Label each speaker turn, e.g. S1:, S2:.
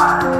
S1: Bye.